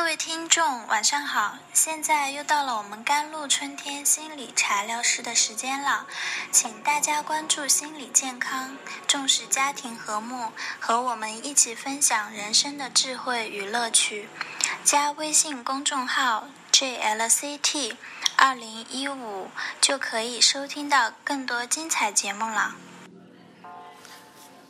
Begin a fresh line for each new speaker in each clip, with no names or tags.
各位听众，晚上好！现在又到了我们甘露春天心理材料室的时间了，请大家关注心理健康，重视家庭和睦，和我们一起分享人生的智慧与乐趣。加微信公众号 JLCT 二零一五就可以收听到更多精彩节目了。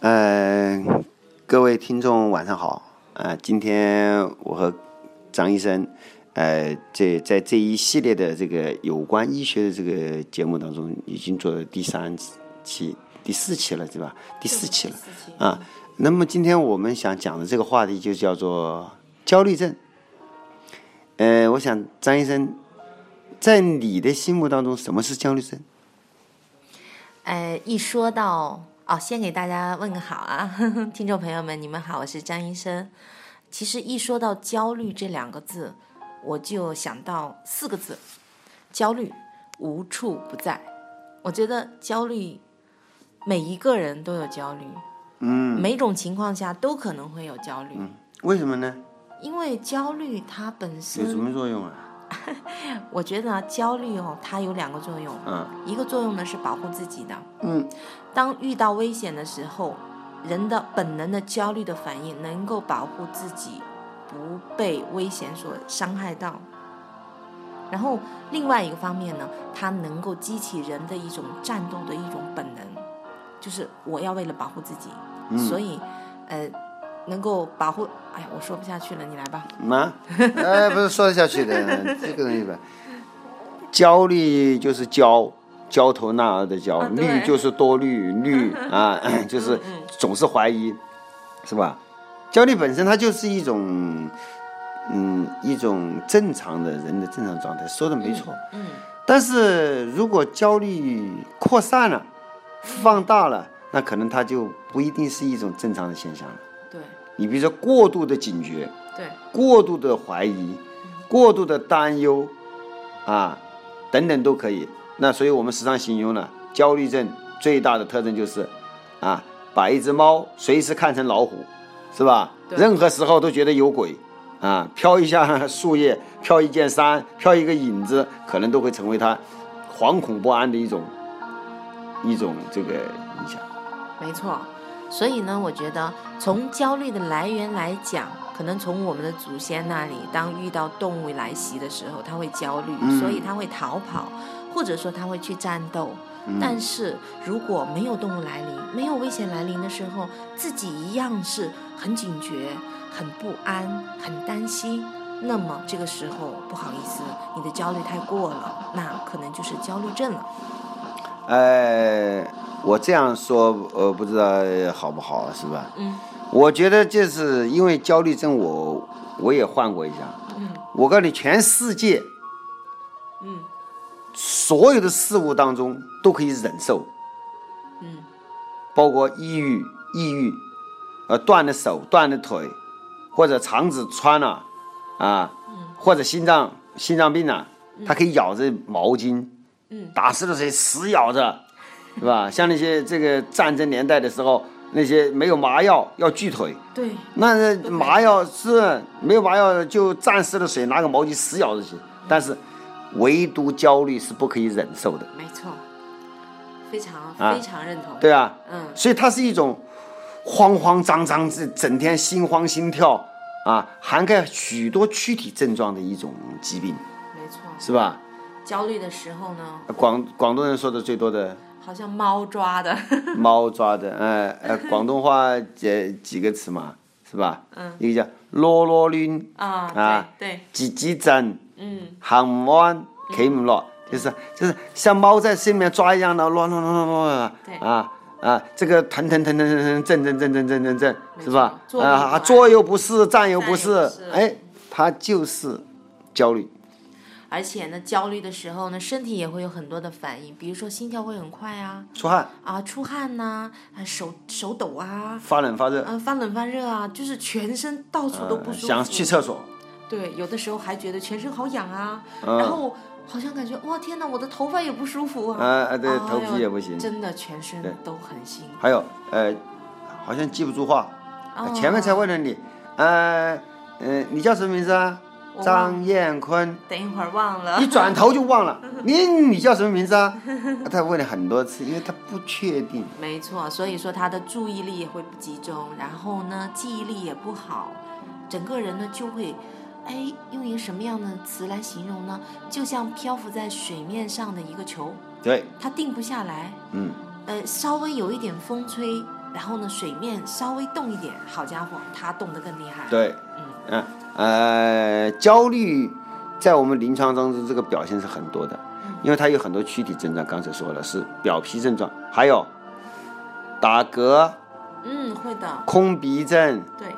嗯，各位听众晚上好。啊，今天我和张医生，呃，这在这一系列的这个有关医学的这个节目当中，已经做了第三期、第四期了，对吧？第四期了啊。那么今天我们想讲的这个话题就叫做焦虑症。呃，我想张医生，在你的心目当中，什么是焦虑症？
呃，一说到哦，先给大家问个好啊，听众朋友们，你们好，我是张医生。其实一说到焦虑这两个字，我就想到四个字：焦虑无处不在。我觉得焦虑，每一个人都有焦虑，
嗯，
每种情况下都可能会有焦虑。
为什么呢？
因为焦虑它本身
有什么作用啊？
我觉得焦虑哦，它有两个作用。
嗯，
一个作用呢是保护自己的。
嗯，
当遇到危险的时候。人的本能的焦虑的反应，能够保护自己不被危险所伤害到。然后另外一个方面呢，它能够激起人的一种战斗的一种本能，就是我要为了保护自己，所以呃，能够保护。哎呀，我说不下去了，你来吧。
吗？哎，不是说得下去的，这个东西吧。焦虑就是焦。焦头烂额的焦，虑就是多虑虑 啊，就是总是怀疑，是吧？焦虑本身它就是一种，嗯，一种正常的人的正常状态，说的没错。
嗯。
但是如果焦虑扩散了、放大了，那可能它就不一定是一种正常的现象了。
对。
你比如说过度的警觉，
对，
过度的怀疑，过度的担忧，啊，等等都可以。那所以我们时常形容呢，焦虑症最大的特征就是，啊，把一只猫随时看成老虎，是吧？任何时候都觉得有鬼，啊，飘一下 树叶，飘一件衫，飘一个影子，可能都会成为他惶恐不安的一种一种这个影响。
没错，所以呢，我觉得从焦虑的来源来讲，可能从我们的祖先那里，当遇到动物来袭的时候，他会焦虑，所以他会逃跑。或者说他会去战斗，但是如果没有动物来临，没有危险来临的时候，自己一样是很警觉、很不安、很担心。那么这个时候，不好意思，你的焦虑太过了，那可能就是焦虑症了。
哎，我这样说，呃，不知道好不好，是吧？
嗯。
我觉得就是因为焦虑症，我我也患过一下。
嗯。
我告诉你，全世界。
嗯。
所有的事物当中都可以忍受，
嗯，
包括抑郁、抑郁，呃，断了手、断了腿，或者肠子穿了，啊，或者心脏心脏病了，它可以咬着毛巾，
嗯，
打湿了水死咬着，是吧？像那些这个战争年代的时候，那些没有麻药要锯腿，
对，
那麻药是没有麻药就沾湿了水，拿个毛巾死咬着去，但是。唯独焦虑是不可以忍受的，
没错，非常非常认同。
对啊，
嗯，
所以它是一种慌慌张张、整整天心慌心跳啊，涵盖许多躯体症状的一种疾病。
没错，
是吧？
焦虑的时候呢，
广广东人说的最多的，
好像猫抓的，
猫抓的，呃呃，广东话几几个词嘛，是吧？
嗯，
一个叫啰啰挛
啊啊，对，
叽叽震。
嗯，
行唔安，企唔落，就是就是像猫在心里面抓一样的乱乱乱乱乱
对。
啊啊，这个腾腾腾腾腾腾震震震震震震震，是吧？
啊，
坐又不是，站又不
是，
哎，它就是焦虑。
而且呢，焦虑的时候呢，身体也会有很多的反应，比如说心跳会很快啊，
出汗。
啊，出汗呐，手手抖啊，
发冷发热，
嗯，发冷发热啊，就是全身到处都不舒服，
想去厕所。
对，有的时候还觉得全身好痒啊，然后好像感觉哇天哪，我的头发也不舒服啊，
啊对，头皮也不行，
真的全身都很辛苦。
还有呃，好像记不住话，前面才问了你，呃呃，你叫什么名字啊？张艳坤，
等一会儿忘了
一。转头就忘了，你你叫什么名字啊？他问了很多次，因为他不确定。
没错，所以说他的注意力也会不集中，然后呢，记忆力也不好，整个人呢就会，哎，用一个什么样的词来形容呢？就像漂浮在水面上的一个球，
对，
它定不下来，
嗯，
呃，稍微有一点风吹，然后呢，水面稍微动一点，好家伙，它动得更厉害。，
对，
嗯。
嗯，呃，焦虑在我们临床当中这个表现是很多的，因为它有很多躯体症状，刚才说了是表皮症状，还有打嗝、
嗯，会的，
空鼻症
对，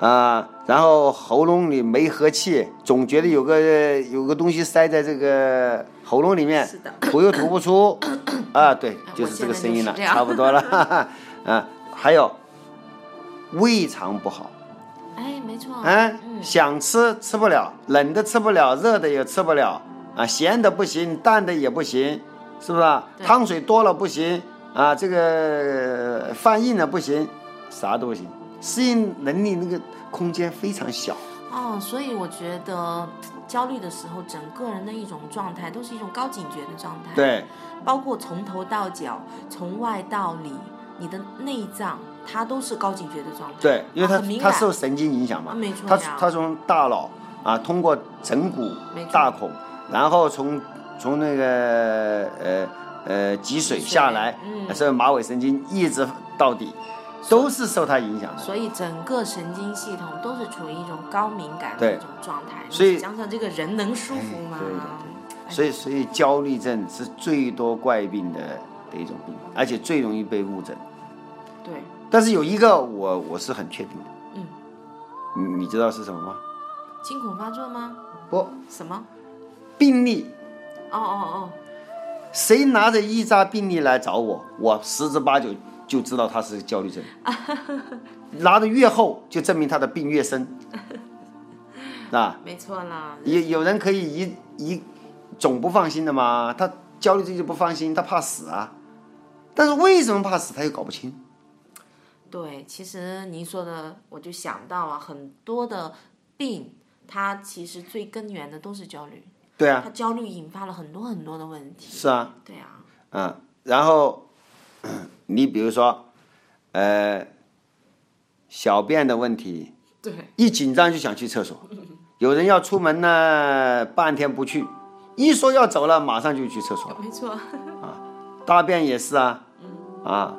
啊、然后喉咙里没和气，总觉得有个有个东西塞在这个喉咙里面，吐又吐不出，啊，对，就是这个声音了，差不多了，哈哈，啊，还有胃肠不好。
哎，没错，
啊，
嗯，
想吃吃不了，冷的吃不了，热的也吃不了啊，咸的不行，淡的也不行，是不是？啊？汤水多了不行啊，这个饭硬了不行，啥都不行，适应能力那个空间非常小。
哦，所以我觉得焦虑的时候，整个人的一种状态都是一种高警觉的状态。，
对，
包括从头到脚，从外到里，你的内脏它都是高警觉的状态。
对，因为它它受神经影响嘛
啊，没错
它
呀
它从大脑啊，通过枕骨大孔，然后从从那个呃呃脊髓下来，
嗯
是马尾神经一直到底，都是受它影响的。
所以整个神经系统都是处于一种高敏感的一种状态。
所以
你想想这个人能舒服吗？
所以所以焦虑症是最多怪病的的一种病，而且最容易被误诊。
对，
但是有一个我我是很确定的，
嗯，
你你知道是什么吗？
惊恐发作吗？
不，
什么？
病例
哦哦哦
谁拿着一扎病例来找我，我十之八九就知道他是焦虑症。拿的越厚，就证明他的病越深，啊
哦，，没错啦。
有有人可以一一总不放心的嘛，他焦虑症就不放心，他怕死啊。但是为什么怕死，他又搞不清。
对，其实您说的，我就想到啊很多的病，它其实最根源的都是焦虑。
对啊，
它焦虑引发了很多很多的问题。
是啊，
对啊，
嗯，然后你比如说，呃，小便的问题，
对，
一紧张就想去厕所，有人要出门呢，半天不去，一说要走了，马上就去厕所。
没错。
啊 大便也是啊，啊，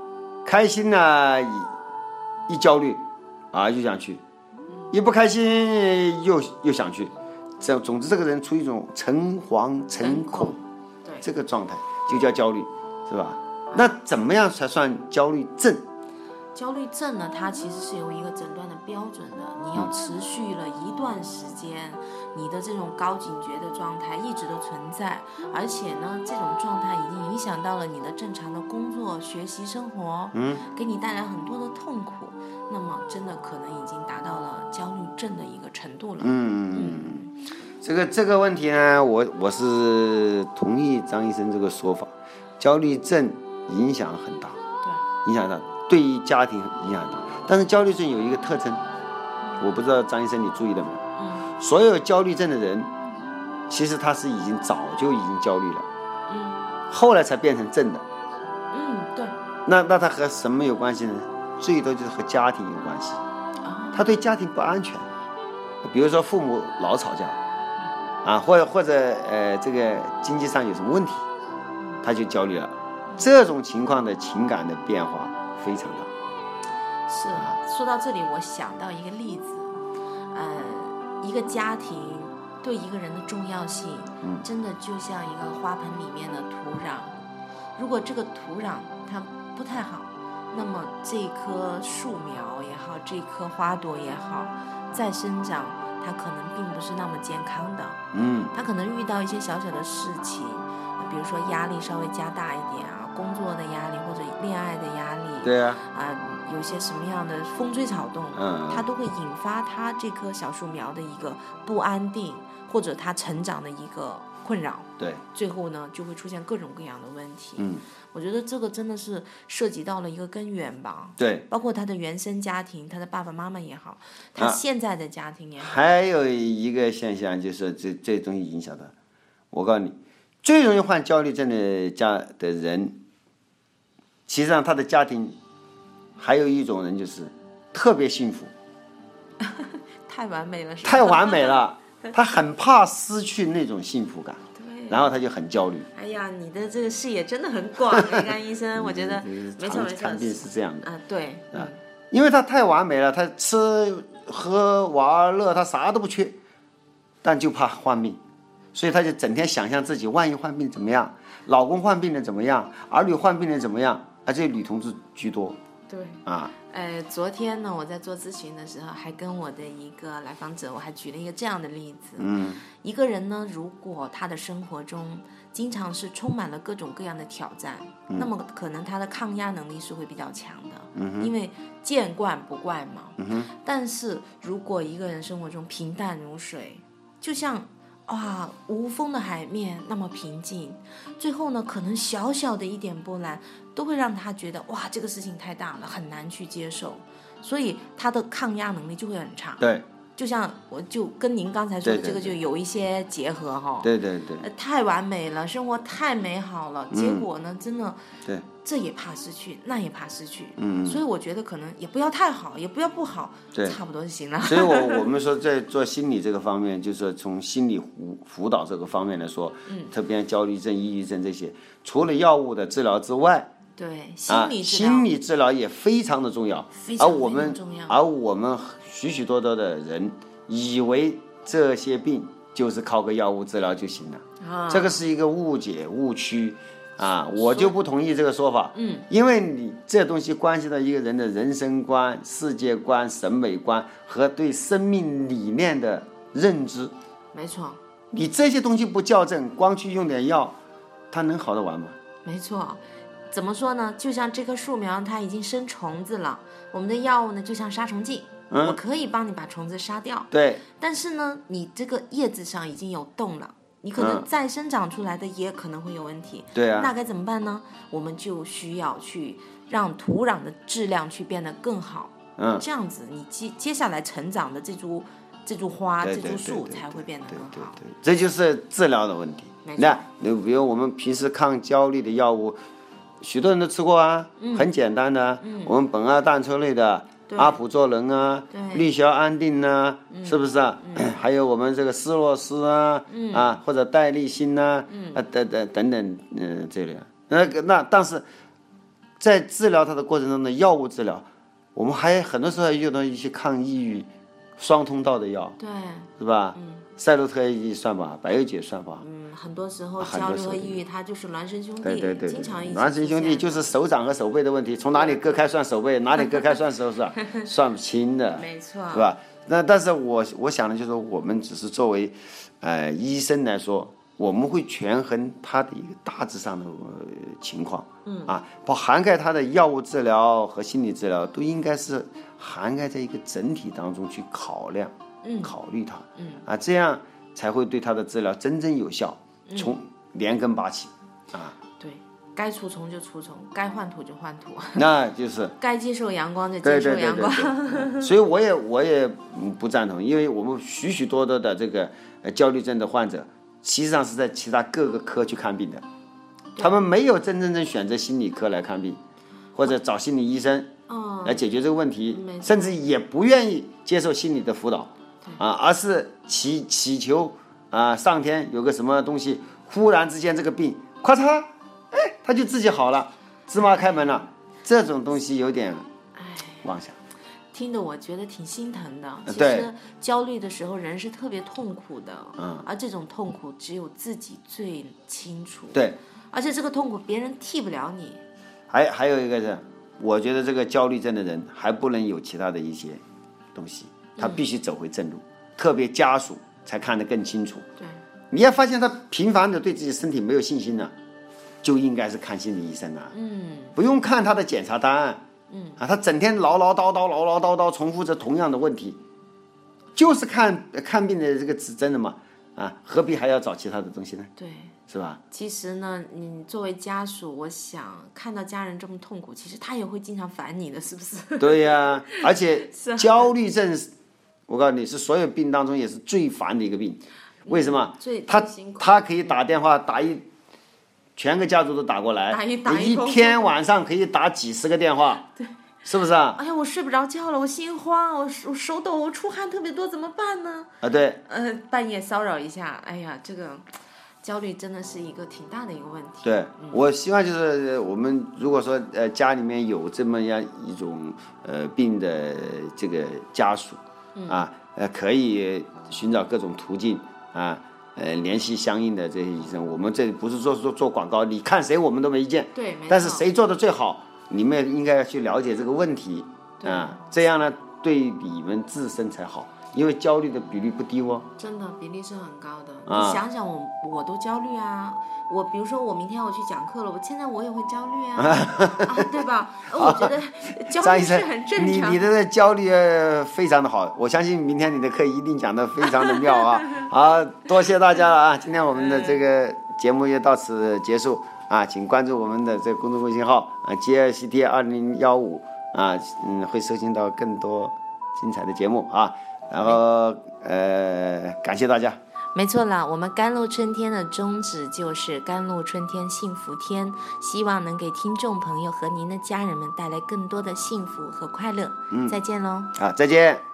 开心呢，一一焦虑，啊就想去，一不开心又又想去，这总之这个人处于一种诚惶诚恐
对
这个状态，就叫焦虑，是吧？那怎么样才算焦虑症？
焦虑症呢，它其实是有一个诊断的标准的，你要持续了一段时间，你的这种高警觉的状态一直都存在，而且呢，这种状态已经影响到了你的正常的工作、学习、生活，
嗯，
给你带来很多的痛苦，那么真的可能已经达到了焦虑症的一个程度了。
嗯，这个这个问题呢，我我是同意张医生这个说法，焦虑症影响很大，
对，
影响大，对于家庭影响很大。但是焦虑症有一个特征，我不知道张医生你注意了没有？
嗯
所有焦虑症的人，其实他是已经早就已经焦虑了，
嗯
后来才变成症的。
嗯，对，
那那他和什么有关系呢？最多就是和家庭有关系。
啊，
他对家庭不安全，比如说父母老吵架，啊，或者或者呃这个经济上有什么问题，他就焦虑了。这种情况的情感的变化非常大。
是啊，说到这里，我想到一个例子，呃，一个家庭对一个人的重要性，
嗯。
真的就像一个花盆里面的土壤，如果这个土壤它不太好，那么这棵树苗也好，这棵花朵也好，再生长，它可能并不是那么健康的。
嗯。
他可能遇到一些小小的事情，比如说压力稍微加大一点啊，工作的压力或者恋爱的压力，
对啊，
啊、有些什么样的风吹草动，
嗯。
它都会引发他这棵小树苗的一个不安定，或者他成长的一个困扰，
对，
最后呢就会出现各种各样的问题。
嗯，
我觉得这个真的是涉及到了一个根源吧。
对。
包括他的原生家庭，他的爸爸妈妈也好，他
啊
现在的家庭也好，
还有一个现象就是这这东西影响的，我告诉你，最容易患焦虑症的家的人，其实上他的家庭还有一种人就是特别幸福，
太完美了，是？
太完美了，他很怕失去那种幸福感，然后他就很焦虑。
哎呀，你的这个视野真的很广，李甘医生，我觉得没错没错
是这样的，
啊，对，啊，
因为他太完美了，他吃喝玩乐他啥都不缺，但就怕患病，所以他就整天想象自己万一患病怎么样，老公患病了怎么样，儿女患病了怎么样，而且女同志居多
对。
啊。
呃，昨天呢，我在做咨询的时候，还跟我的一个来访者，我还举了一个这样的例子。
嗯，
一个人呢，如果他的生活中经常是充满了各种各样的挑战，
嗯
那么可能他的抗压能力是会比较强的，嗯因为见惯不怪嘛。
嗯
但是如果一个人生活中平淡如水，就像哇无风的海面那么平静，最后呢，可能小小的一点波澜都会让他觉得哇这个事情太大了，很难去接受，所以他的抗压能力就会很差。
对。
就像我就跟您刚才说的这个就有一些结合哈，
对对对
呃太完美了，生活太美好了，结果呢，真的，
对，
这也怕失去，那也怕失去，
嗯，
所以我觉得可能也不要太好，也不要不好，
对
差不多就行了。
所以我我 们说在做心理这个方面，就是说从心理辅辅导这个方面来说，嗯，特别焦虑症、抑郁症这些，除了药物的治疗之外，
对，心
啊，
理治疗，
心理治疗也非常的重要。
非常非
而我们而我们许许多多的人以为这些病就是靠个药物治疗就行了，
啊，
这个是一个误解误区啊，我就不同意这个说法。
嗯，
因为你这东西关系到一个人的人生观、世界观、审美观和对生命理念的认知。
没错，
你这些东西不校正，光去用点药，它能好得完吗？
没错。怎么说呢？就像这棵树苗，它已经生虫子了，我们的药物呢，就像杀虫剂，
嗯
我可以帮你把虫子杀掉。
对，
但是呢，你这个叶子上已经有洞了，你可能再生长出来的也可能会有问题。
嗯对啊
那该怎么办呢？我们就需要去让土壤的质量去变得更好。
嗯，
这样子你接接下来成长的这株这株花、这株树才会变得更好。
对对，这就是治疗的问题。那你比如我们平时抗焦虑的药物，许多人都吃过啊，很简单的，我们苯二氮唑类的。阿普唑仑啊，
对。
氯硝安定呐、是不是啊？还有我们这个斯洛斯啊，啊或者代利辛呐、啊，等等等等，嗯，这类。那个那但是，在治疗它的过程中的药物治疗，我们还很多时候还用到一些抗抑郁、双通道的药，
对，
是吧？赛洛特 A 算吧，百忧解算吧。
嗯，很多时候
很
焦虑和抑郁，它就是孪生兄弟，
对对对
经常一
孪生兄弟就是手掌和手背的问题，从哪里割开算手背，哪里割开算手掌，算不清的，
没错，
是吧？那但是我我想的就是，我们只是作为呃医生来说，我们会权衡他的一个大致上的、呃、情况，嗯。啊，包涵盖他的药物治疗和心理治疗，都应该是涵盖在一个整体当中去考量，
嗯。
考虑它，嗯。啊，这样才会对他的治疗真正有效，
嗯。
从连根拔起，啊，
对，该除虫就除虫，该换土就换土，
那就是。
该接受阳光就接受阳
对对对
光。
对，所以我也我也嗯不赞同，因为我们许许多多的这个呃焦虑症的患者，实际上是在其他各个科去看病的，他们没有真真正选择心理科来看病，或者找心理医生
嗯，
来解决这个问题甚至也不愿意接受心理的辅导啊，而是祈祈求啊上天有个什么东西，忽然之间这个病咔嚓，哎，他就自己好了，芝麻开门了，这种东西有点妄想。
听得我觉得挺心疼的。其
对
实焦虑的时候，人是特别痛苦的，
嗯，
而这种痛苦只有自己最清楚，
对，
而且这个痛苦别人替不了你。
还还有一个是，我觉得这个焦虑症的人还不能有其他的一些东西，他必须走回正路，特别家属才看得更清楚。
对，
你要发现他频繁的对自己身体没有信心了，就应该是看心理医生了，
嗯，
不用看他的检查单。嗯啊，他整天唠唠叨叨、唠唠叨叨，重复着同样的问题，就是看看病的这个指针的嘛。啊，何必还要找其他的东西呢？
对。
是吧？
其实呢，你作为家属，我想看到家人这么痛苦，其实他也会经常烦你的，是不是？
对呀，而且焦虑症，我告诉你是所有病当中也是最烦的一个病。为什么？最他他可以打电话打一，全个家族都打过来，
打一打
一天晚上可以打几十个电话，
对，
是不是啊？
哎呀，我睡不着觉了，我心慌，我手手抖，我出汗特别多，怎么办呢？
啊，对。
呃，半夜骚扰一下，哎呀，这个。焦虑真的是一个挺大的一个问题。
对，我希望就是我们如果说呃家里面有这么样一种呃病的这个家属，啊呃可以寻找各种途径啊呃联系相应的这些医生。我们这不是说做做广告，你看谁我们都没意见。
对，
但是谁做的最好，你们应该要去了解这个问题啊，这样呢对你们自身才好。因为焦虑的比例不低哦，
真的比例是很高的。你想想，我我都焦虑啊。我比如说，我明天我去讲课了，我现在我也会焦虑啊，啊，对吧？我觉得 焦虑是很正
常。你你的焦虑非常的好，我相信明天你的课一定讲的非常的妙啊。好多谢大家了啊！今天我们的这个节目就到此结束啊，请关注我们的这个公众微信号啊，G R C T 二零幺五啊，嗯，会收听到更多精彩的节目啊。然后，呃，感谢大家。
没错啦，我们甘露春天的宗旨就是甘露春天幸福天，希望能给听众朋友和您的家人们带来更多的幸福和快乐。嗯，再见喽。
好，再见。